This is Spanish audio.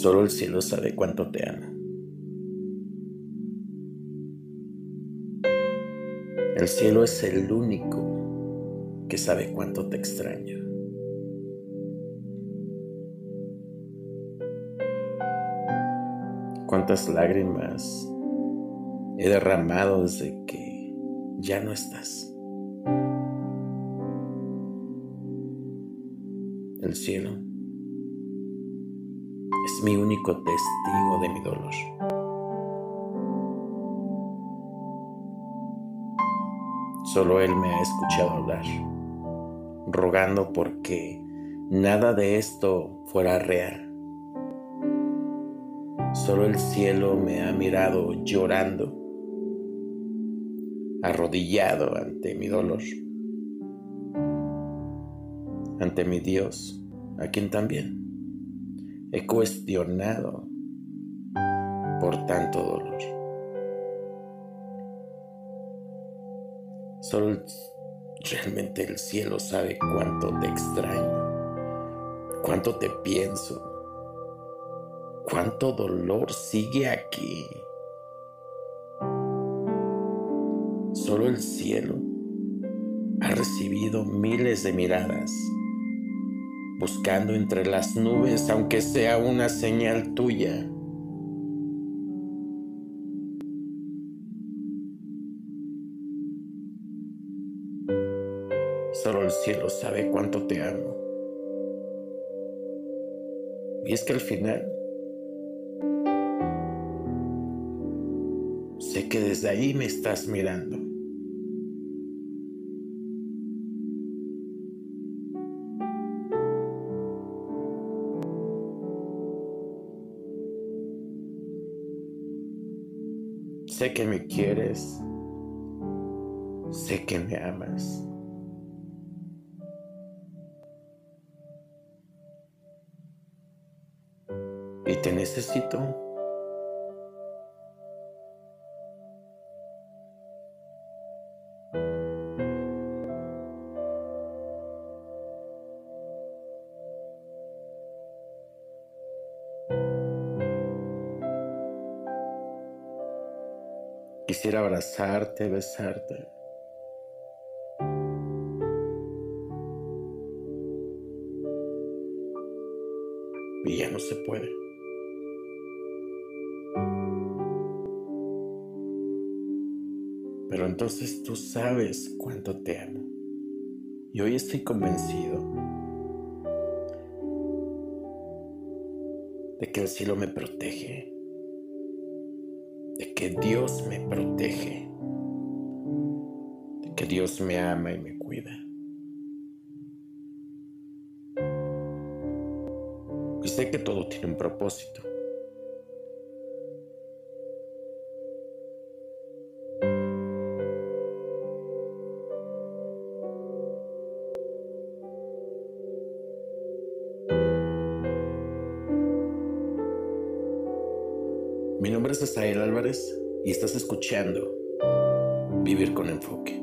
Solo el cielo sabe cuánto te ama. El cielo es el único que sabe cuánto te extraño. Cuántas lágrimas he derramado desde que ya no estás. El cielo es mi único testigo de mi dolor. Solo Él me ha escuchado hablar, rogando porque nada de esto fuera real. Solo el cielo me ha mirado llorando, arrodillado ante mi dolor, ante mi Dios, a quien también he cuestionado por tanto dolor. Solo realmente el cielo sabe cuánto te extraño, cuánto te pienso, cuánto dolor sigue aquí. Solo el cielo ha recibido miles de miradas buscando entre las nubes, aunque sea una señal tuya. Solo el cielo sabe cuánto te amo. Y es que al final sé que desde ahí me estás mirando. Sé que me quieres. Sé que me amas. Y te necesito. Quisiera abrazarte, besarte. Y ya no se puede. Pero entonces tú sabes cuánto te amo. Y hoy estoy convencido de que el cielo me protege de que Dios me protege, de que Dios me ama y me cuida. Y sé que todo tiene un propósito. Mi nombre es Asael Álvarez y estás escuchando Vivir con Enfoque.